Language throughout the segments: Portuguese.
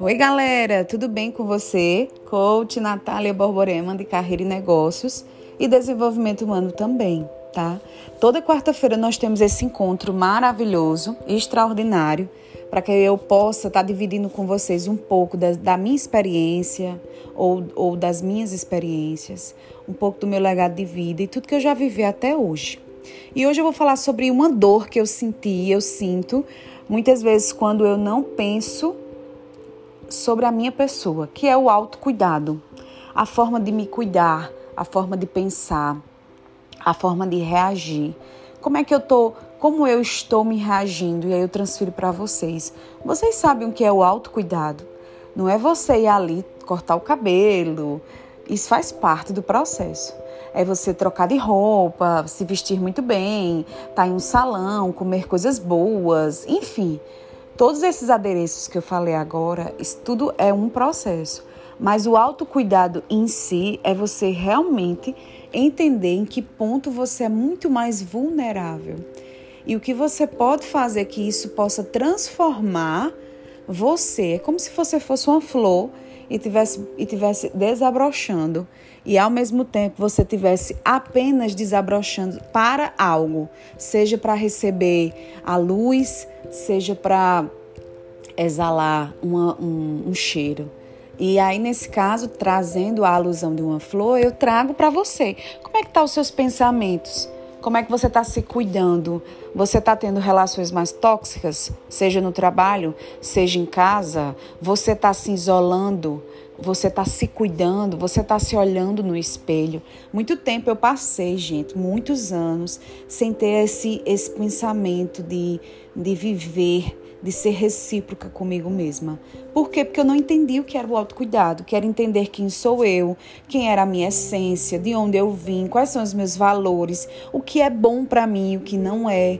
Oi, galera, tudo bem com você? Coach Natália Borborema de Carreira e Negócios e Desenvolvimento Humano também, tá? Toda quarta-feira nós temos esse encontro maravilhoso e extraordinário para que eu possa estar tá dividindo com vocês um pouco da, da minha experiência ou, ou das minhas experiências, um pouco do meu legado de vida e tudo que eu já vivi até hoje. E hoje eu vou falar sobre uma dor que eu senti, eu sinto muitas vezes quando eu não penso sobre a minha pessoa, que é o autocuidado, a forma de me cuidar, a forma de pensar, a forma de reagir. Como é que eu tô, como eu estou me reagindo e aí eu transfiro para vocês. Vocês sabem o que é o autocuidado? Não é você ir ali cortar o cabelo. Isso faz parte do processo. É você trocar de roupa, se vestir muito bem, estar tá em um salão, comer coisas boas, enfim. Todos esses adereços que eu falei agora, isso tudo é um processo. Mas o autocuidado em si é você realmente entender em que ponto você é muito mais vulnerável. E o que você pode fazer que isso possa transformar você, é como se você fosse uma flor e tivesse, e tivesse desabrochando e ao mesmo tempo você tivesse apenas desabrochando para algo, seja para receber a luz, seja para exalar uma, um, um cheiro. E aí, nesse caso, trazendo a alusão de uma flor, eu trago para você. Como é que tá os seus pensamentos? Como é que você está se cuidando? Você está tendo relações mais tóxicas, seja no trabalho, seja em casa? Você está se isolando? Você está se cuidando? Você está se olhando no espelho? Muito tempo eu passei, gente, muitos anos, sem ter esse, esse pensamento de, de viver de ser recíproca comigo mesma. Por quê? Porque eu não entendi o que era o autocuidado. Quero entender quem sou eu, quem era a minha essência, de onde eu vim, quais são os meus valores, o que é bom para mim, o que não é,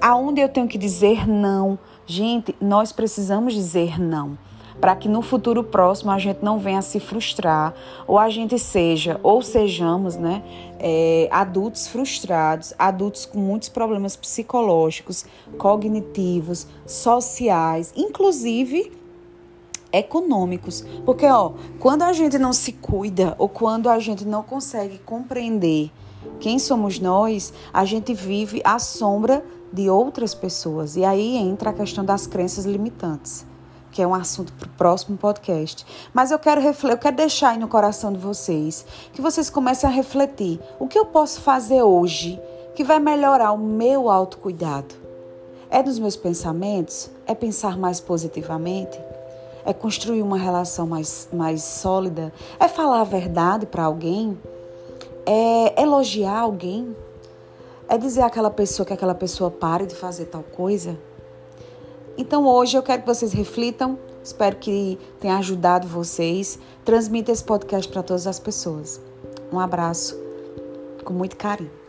aonde eu tenho que dizer não. Gente, nós precisamos dizer não para que no futuro próximo a gente não venha se frustrar, ou a gente seja, ou sejamos, né, é, adultos frustrados, adultos com muitos problemas psicológicos, cognitivos, sociais, inclusive econômicos. Porque, ó, quando a gente não se cuida ou quando a gente não consegue compreender quem somos nós, a gente vive à sombra de outras pessoas. E aí entra a questão das crenças limitantes que é um assunto para o próximo podcast. Mas eu quero, eu quero deixar aí no coração de vocês que vocês comecem a refletir: o que eu posso fazer hoje que vai melhorar o meu autocuidado? É dos meus pensamentos? É pensar mais positivamente? É construir uma relação mais, mais sólida? É falar a verdade para alguém? É elogiar alguém? É dizer àquela pessoa que aquela pessoa pare de fazer tal coisa? Então hoje eu quero que vocês reflitam, espero que tenha ajudado vocês. Transmita esse podcast para todas as pessoas. Um abraço com muito carinho.